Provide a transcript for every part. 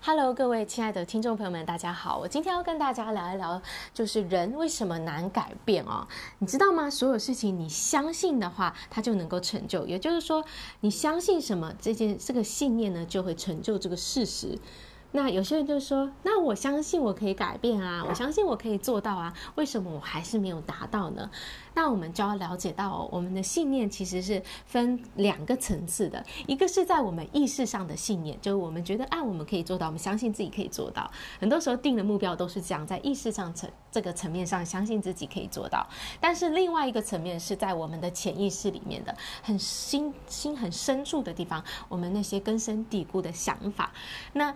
Hello，各位亲爱的听众朋友们，大家好。我今天要跟大家聊一聊，就是人为什么难改变哦？你知道吗？所有事情你相信的话，它就能够成就。也就是说，你相信什么，这件这个信念呢，就会成就这个事实。那有些人就说：“那我相信我可以改变啊，我相信我可以做到啊，为什么我还是没有达到呢？”那我们就要了解到哦，我们的信念其实是分两个层次的，一个是在我们意识上的信念，就是我们觉得啊，我们可以做到，我们相信自己可以做到。很多时候定的目标都是这样，在意识上层这个层面上相信自己可以做到。但是另外一个层面是在我们的潜意识里面的，很心心很深处的地方，我们那些根深蒂固的想法，那。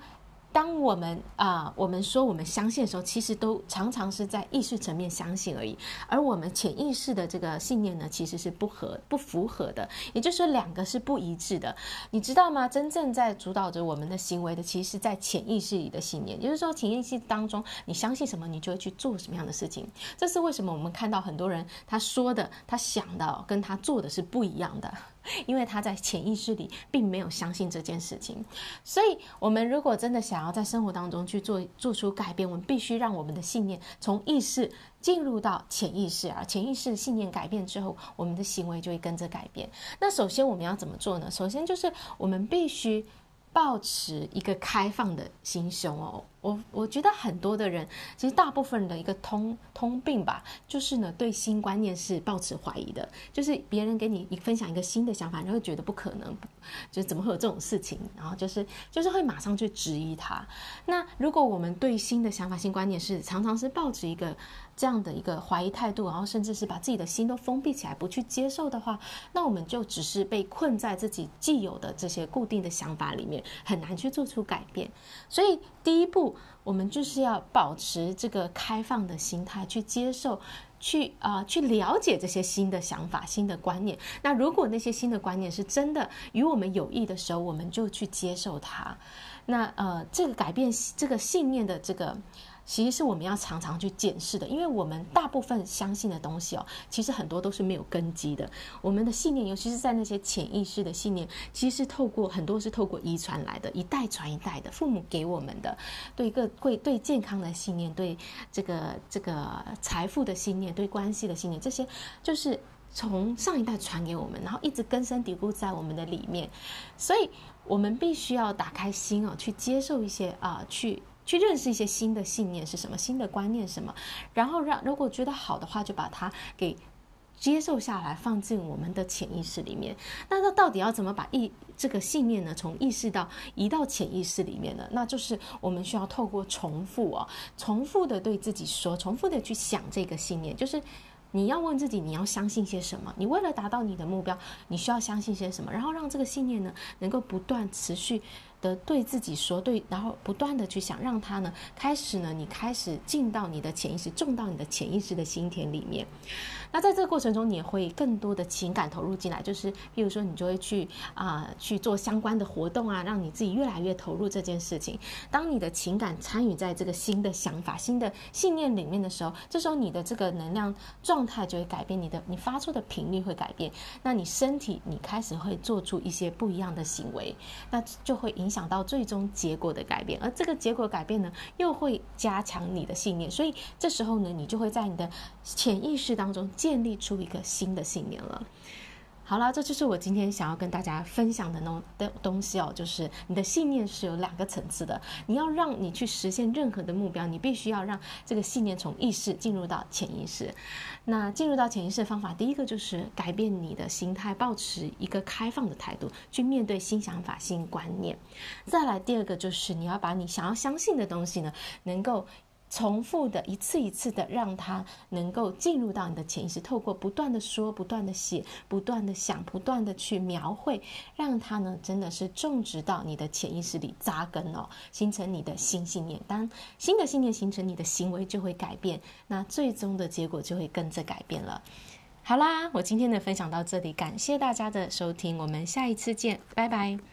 当我们啊、我们说我们相信的时候，其实都常常是在意识层面相信而已，而我们潜意识的这个信念呢，其实是不合、不符合的，也就是说两个是不一致的，你知道吗？真正在主导着我们的行为的，其实是在潜意识里的信念，也就是说，潜意识当中你相信什么，你就会去做什么样的事情。这是为什么我们看到很多人他说的、他想的跟他做的是不一样的。因为他在潜意识里并没有相信这件事情，所以我们如果真的想要在生活当中去做做出改变，我们必须让我们的信念从意识进入到潜意识啊，潜意识的信念改变之后，我们的行为就会跟着改变。那首先我们要怎么做呢？首先就是我们必须保持一个开放的心胸哦。我我觉得很多的人，其实大部分人的一个通通病吧，就是呢对新观念是抱持怀疑的，就是别人给你一分享一个新的想法，你会觉得不可能，就怎么会有这种事情，然后就是就是会马上去质疑他。那如果我们对新的想法、新观念是常常是抱持一个这样的一个怀疑态度，然后甚至是把自己的心都封闭起来，不去接受的话，那我们就只是被困在自己既有的这些固定的想法里面，很难去做出改变。所以第一步。我们就是要保持这个开放的心态，去接受，去啊、去了解这些新的想法、新的观念。那如果那些新的观念是真的与我们有益的时候，我们就去接受它。那呃，这个改变这个信念的这个。其实是我们要常常去检视的，因为我们大部分相信的东西哦，其实很多都是没有根基的。我们的信念，尤其是在那些潜意识的信念，其实是透过很多是透过遗传来的，一代传一代的，父母给我们的，对一个会对健康的信念，对这个这个财富的信念，对关系的信念，这些就是从上一代传给我们，然后一直根深蒂固在我们的里面，所以我们必须要打开心哦，去接受一些啊、去。去认识一些新的信念是什么，新的观念什么，然后让如果觉得好的话，就把它给接受下来，放进我们的潜意识里面。那这到底要怎么把意这个信念呢，从意识到移到潜意识里面呢？那就是我们需要透过重复哦，重复的对自己说，重复的去想这个信念，就是你要问自己，你要相信些什么？你为了达到你的目标，你需要相信些什么？然后让这个信念呢，能够不断持续。的对自己说对，然后不断的去想，让他呢开始呢，你开始进到你的潜意识，种到你的潜意识的心田里面。那在这个过程中，你也会更多的情感投入进来，就是比如说你就会去啊、去做相关的活动啊，让你自己越来越投入这件事情。当你的情感参与在这个新的想法、新的信念里面的时候，这时候你的这个能量状态就会改变，你的你发出的频率会改变，那你身体你开始会做出一些不一样的行为，那就会影想到最终结果的改变，而这个结果改变呢，又会加强你的信念，所以这时候呢，你就会在你的潜意识当中建立出一个新的信念了。好了，这就是我今天想要跟大家分享的那的东西哦，就是你的信念是有两个层次的。你要让你去实现任何的目标，你必须要让这个信念从意识进入到潜意识。那进入到潜意识的方法，第一个就是改变你的心态，保持一个开放的态度去面对新想法、新观念。再来，第二个就是你要把你想要相信的东西呢，能够。重复的一次一次的，让它能够进入到你的潜意识，透过不断的说、不断的写、不断的想、不断的去描绘，让它呢真的是种植到你的潜意识里扎根哦，形成你的新信念。当新的信念形成，你的行为就会改变，那最终的结果就会跟着改变了。好啦，我今天的分享到这里，感谢大家的收听，我们下一次见，拜拜。